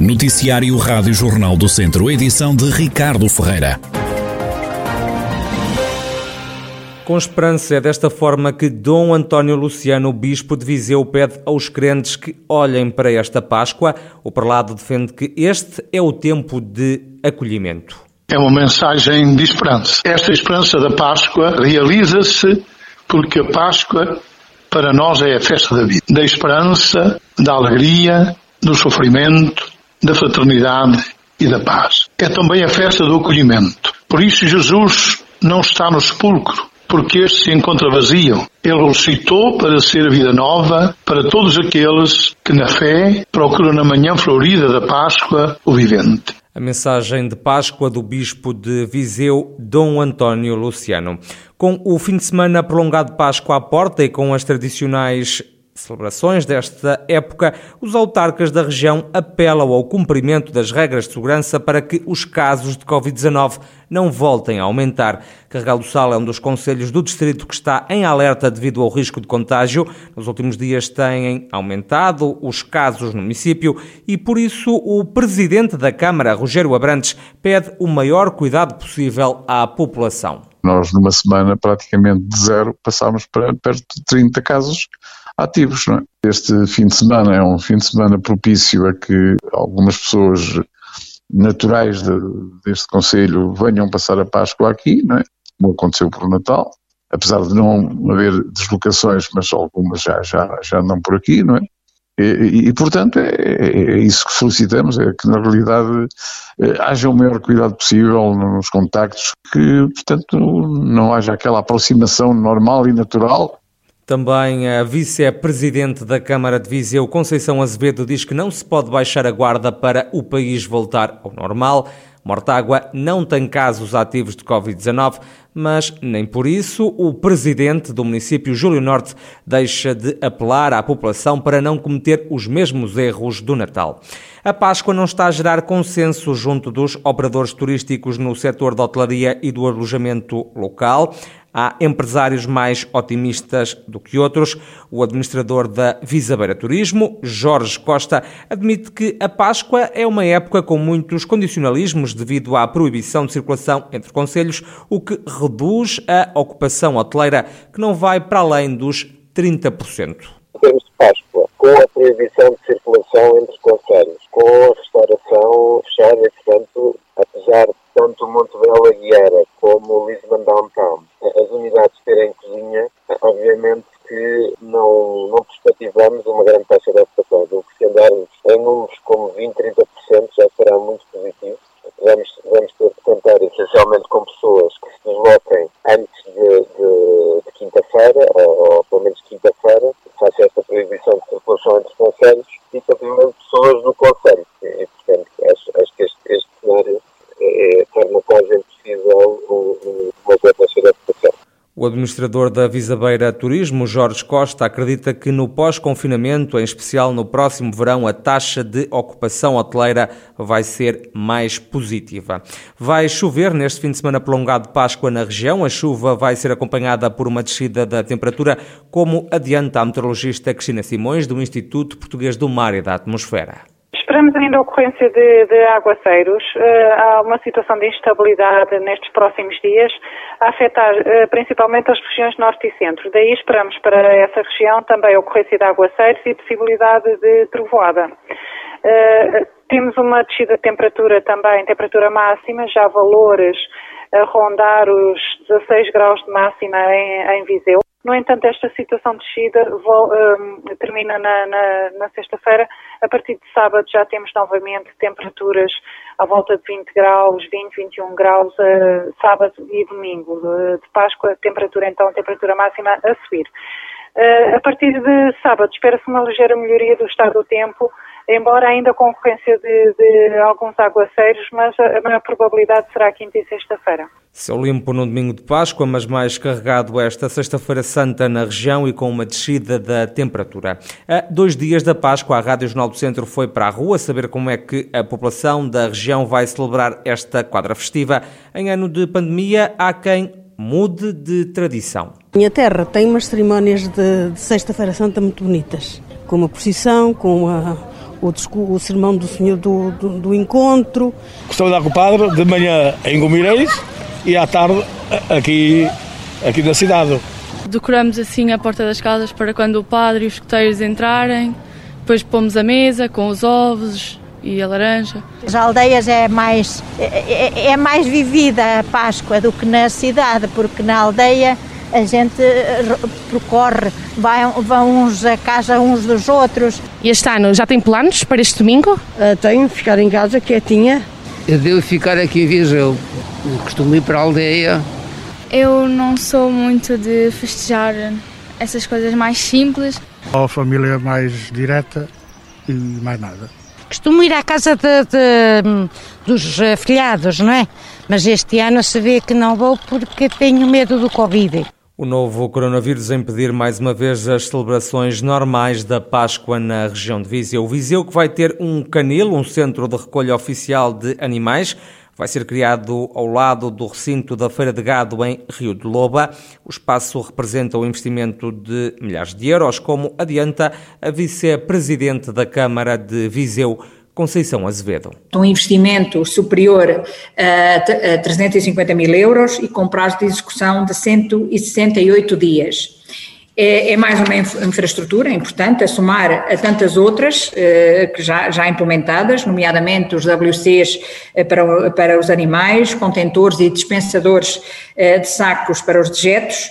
Noticiário Rádio Jornal do Centro, edição de Ricardo Ferreira. Com esperança, é desta forma que Dom António Luciano, bispo de Viseu, pede aos crentes que olhem para esta Páscoa. O prelado defende que este é o tempo de acolhimento. É uma mensagem de esperança. Esta esperança da Páscoa realiza-se porque a Páscoa para nós é a festa da vida, da esperança, da alegria, do sofrimento, da fraternidade e da paz. É também a festa do acolhimento. Por isso Jesus não está no sepulcro, porque este se encontra vazio. Ele ressuscitou para ser a vida nova para todos aqueles que na fé procuram na manhã florida da Páscoa o vivente. A mensagem de Páscoa do Bispo de Viseu, Dom António Luciano. Com o fim de semana prolongado de Páscoa à porta e com as tradicionais celebrações desta época, os autarcas da região apelam ao cumprimento das regras de segurança para que os casos de Covid-19 não voltem a aumentar. Carregal do Sal é um dos conselhos do distrito que está em alerta devido ao risco de contágio. Nos últimos dias têm aumentado os casos no município e por isso o presidente da Câmara, Rogério Abrantes, pede o maior cuidado possível à população. Nós, numa semana, praticamente de zero, passámos para perto de 30 casos ativos. É? Este fim de semana é um fim de semana propício a que algumas pessoas naturais de, deste Conselho venham passar a Páscoa aqui, não é? como aconteceu por Natal, apesar de não haver deslocações, mas algumas já, já, já andam por aqui, não é? E, e, portanto, é, é, isso que solicitamos, é que na realidade eh, haja o maior cuidado possível nos contactos, que, portanto, não haja aquela aproximação normal e natural também a vice-presidente da Câmara de Viseu, Conceição Azevedo, diz que não se pode baixar a guarda para o país voltar ao normal. Mortágua não tem casos ativos de Covid-19, mas nem por isso o presidente do município, Júlio Norte, deixa de apelar à população para não cometer os mesmos erros do Natal. A Páscoa não está a gerar consenso junto dos operadores turísticos no setor da hotelaria e do alojamento local. Há empresários mais otimistas do que outros. O administrador da Visabeira Turismo, Jorge Costa, admite que a Páscoa é uma época com muitos condicionalismos devido à proibição de circulação entre conselhos, o que reduz a ocupação hoteleira, que não vai para além dos 30%. Temos Páscoa, com a proibição de circulação entre conselhos, com a restauração fechada e, portanto, apesar de tanto Montebello Aguiara como Lisbon Downtown as unidades terem cozinha, obviamente que não, não perspectivamos uma grande taxa de ocupação. O que se andarmos em números como 20, 30% já será muito positivo. Vamos, vamos ter que contar essencialmente com pessoas que se antes de, de, de quinta-feira, ou, ou, pelo menos quinta-feira, faça esta proibição de circulação entre conselhos, e também pessoas do conselho. E, portanto, acho, acho que este, este cenário é, torna quase impossível uma boa taxa de ocupação. O administrador da Visabeira Turismo, Jorge Costa, acredita que no pós-confinamento, em especial no próximo verão, a taxa de ocupação hoteleira vai ser mais positiva. Vai chover neste fim de semana prolongado de Páscoa na região. A chuva vai ser acompanhada por uma descida da temperatura, como adianta a meteorologista Cristina Simões, do Instituto Português do Mar e da Atmosfera. Esperamos ainda a ocorrência de, de aguaceiros. Uh, há uma situação de instabilidade nestes próximos dias a afetar uh, principalmente as regiões norte e centro. Daí esperamos para essa região também a ocorrência de aguaceiros e possibilidade de trovoada. Uh, temos uma descida de temperatura também, temperatura máxima, já valores a rondar os 16 graus de máxima em, em Viseu. No entanto, esta situação de descida um, termina na, na, na sexta-feira. A partir de sábado já temos novamente temperaturas à volta de 20 graus, 20, 21 graus, uh, sábado e domingo. De, de Páscoa, temperatura então, temperatura máxima a subir. Uh, a partir de sábado espera-se uma ligeira melhoria do estado do tempo, embora ainda com ocorrência de, de alguns aguaceiros, mas a maior probabilidade será quinta e sexta-feira. Céu limpo no domingo de Páscoa, mas mais carregado esta Sexta-feira Santa na região e com uma descida da temperatura. A dois dias da Páscoa, a Rádio Jornal do Centro foi para a rua saber como é que a população da região vai celebrar esta quadra festiva. Em ano de pandemia, há quem mude de tradição. Minha terra tem umas cerimónias de, de Sexta-feira Santa muito bonitas, com uma procissão, com uma o, o sermão do Senhor do, do, do Encontro. Costumo dar com o padre de manhã em Gomireis e à tarde aqui, aqui na cidade. Decoramos assim a porta das casas para quando o padre e os escuteiros entrarem, depois pomos a mesa com os ovos e a laranja. As aldeias é mais, é, é mais vivida a Páscoa do que na cidade, porque na aldeia a gente percorre, vai, vão uns a casa uns dos outros. E este ano já tem planos para este domingo? Uh, tenho, ficar em casa quietinha. Eu devo ficar aqui em Viseu, costumo ir para a aldeia. Eu não sou muito de festejar essas coisas mais simples. A família mais direta e mais nada. Costumo ir à casa de, de, dos afilhados, não é? Mas este ano se vê que não vou porque tenho medo do Covid. O novo coronavírus a impedir mais uma vez as celebrações normais da Páscoa na região de Viseu. Viseu que vai ter um canil, um centro de recolha oficial de animais, vai ser criado ao lado do recinto da Feira de Gado em Rio de Loba. O espaço representa um investimento de milhares de euros, como adianta a vice-presidente da Câmara de Viseu, Conceição Azevedo. Um investimento superior a 350 mil euros e com prazo de execução de 168 dias. É, é, mais uma infraestrutura importante, a somar a tantas outras eh, que já, já implementadas, nomeadamente os WCs eh, para, para os animais, contentores e dispensadores eh, de sacos para os dejetos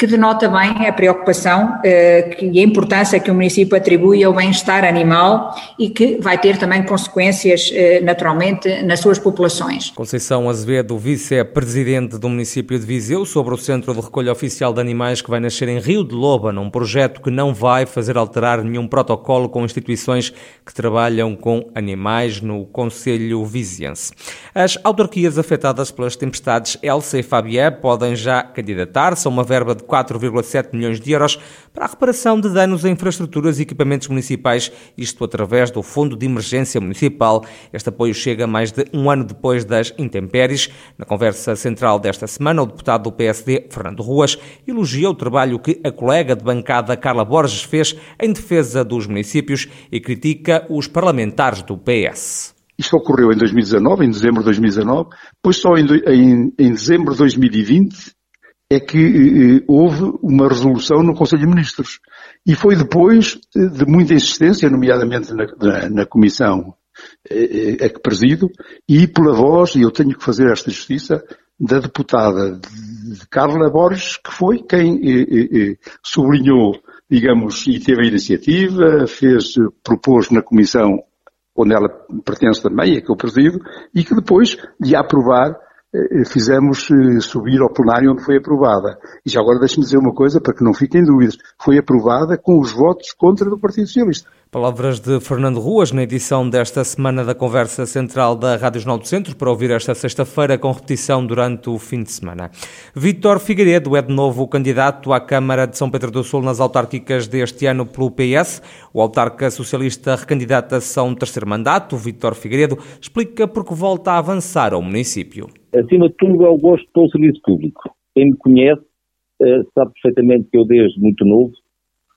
que denota bem a preocupação eh, e a importância que o município atribui ao bem-estar animal e que vai ter também consequências, eh, naturalmente, nas suas populações. Conceição Azevedo, vice-presidente do município de Viseu, sobre o Centro de Recolha Oficial de Animais que vai nascer em Rio de Loba, num projeto que não vai fazer alterar nenhum protocolo com instituições que trabalham com animais no Conselho Viziense. As autarquias afetadas pelas tempestades Elsa e Fabié podem já candidatar-se a uma verba de 4,7 milhões de euros para a reparação de danos a infraestruturas e equipamentos municipais, isto através do Fundo de Emergência Municipal. Este apoio chega mais de um ano depois das intempéries. Na conversa central desta semana, o deputado do PSD, Fernando Ruas, elogia o trabalho que a colega de bancada Carla Borges fez em defesa dos municípios e critica os parlamentares do PS. Isto ocorreu em 2019, em dezembro de 2019, pois só em, em, em dezembro de 2020 é que eh, eh, houve uma resolução no Conselho de Ministros. E foi depois eh, de muita insistência, nomeadamente na, na, na comissão a que presido, e pela voz, e eu tenho que fazer esta justiça, da deputada de Carla Borges, que foi quem sublinhou, digamos, e teve a iniciativa, fez, propôs na comissão onde ela pertence também, é que eu presido, e que depois de aprovar eh, fizemos eh, subir ao plenário onde foi aprovada. E já agora deixe-me dizer uma coisa para que não fiquem dúvidas. Foi aprovada com os votos contra do Partido Socialista. Palavras de Fernando Ruas na edição desta semana da Conversa Central da Rádio Jornal do Centro, para ouvir esta sexta-feira com repetição durante o fim de semana. Vítor Figueiredo é de novo candidato à Câmara de São Pedro do Sul nas autárquicas deste ano pelo PS. O autarca socialista recandidata-se a um terceiro mandato. Vítor Figueiredo explica porque volta a avançar ao município acima de tudo, é o gosto pelo serviço público. Quem me conhece uh, sabe perfeitamente que eu, desde muito novo,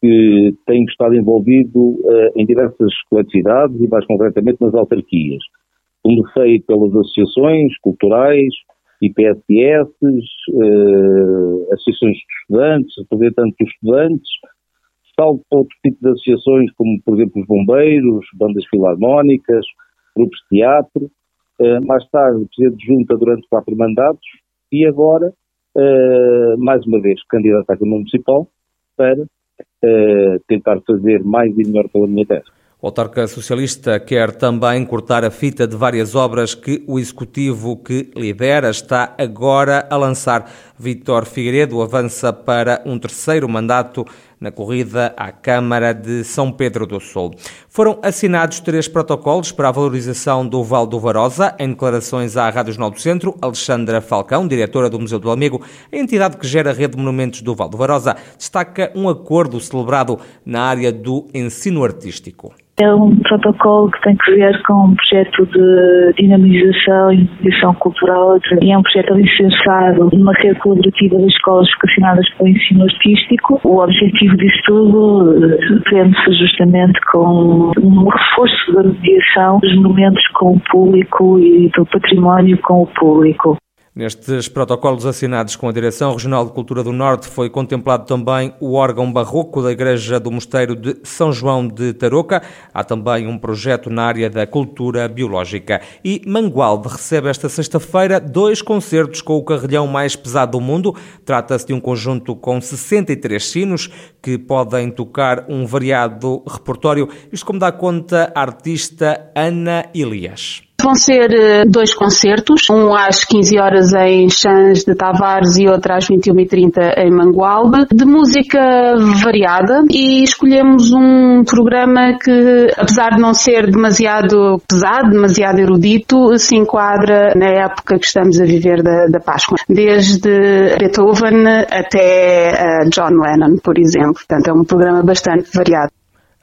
que tenho estado envolvido uh, em diversas coletividades e, mais concretamente, nas autarquias. Comecei pelas associações culturais, IPSS, eh, associações de estudantes, representantes dos estudantes, salto para outro tipo de associações, como, por exemplo, os bombeiros, bandas filarmónicas, grupos de teatro, eh, mais tarde presidente de junta durante quatro mandatos e agora, uh, mais uma vez, candidato à Câmara Municipal para uh, tentar fazer mais e melhor pela minha terra. O autarca socialista quer também cortar a fita de várias obras que o executivo que lidera está agora a lançar. Vítor Figueiredo avança para um terceiro mandato na corrida à Câmara de São Pedro do Sul. Foram assinados três protocolos para a valorização do Val do Varosa. Em declarações à Rádio Jornal do Centro, Alexandra Falcão, diretora do Museu do Amigo, a entidade que gera a rede de monumentos do Val do Varosa, destaca um acordo celebrado na área do ensino artístico. É um protocolo que tem que ver com um projeto de dinamização e educação cultural e é um projeto alicerçado numa rede colaborativa das escolas vocacionadas para o ensino artístico. O objetivo disso tudo eh, prende-se justamente com um reforço da mediação dos momentos com o público e do património com o público. Nestes protocolos assinados com a Direção Regional de Cultura do Norte foi contemplado também o órgão barroco da Igreja do Mosteiro de São João de Tarouca. Há também um projeto na área da cultura biológica. E Mangualde recebe esta sexta-feira dois concertos com o carrilhão mais pesado do mundo. Trata-se de um conjunto com 63 sinos que podem tocar um variado repertório. Isto como dá conta a artista Ana Elias. Vão ser eh, dois concertos, um às 15 horas em Chãs de Tavares e outro às 21h30 em Mangualde, de música variada e escolhemos um programa que, apesar de não ser demasiado pesado, demasiado erudito, se enquadra na época que estamos a viver da, da Páscoa. Desde Beethoven até uh, John Lennon, por exemplo. Portanto, é um programa bastante variado.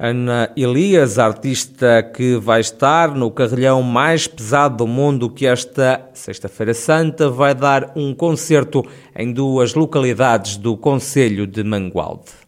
Ana Elias, artista que vai estar no carrilhão mais pesado do mundo, que esta Sexta-feira Santa vai dar um concerto em duas localidades do Conselho de Mangualde.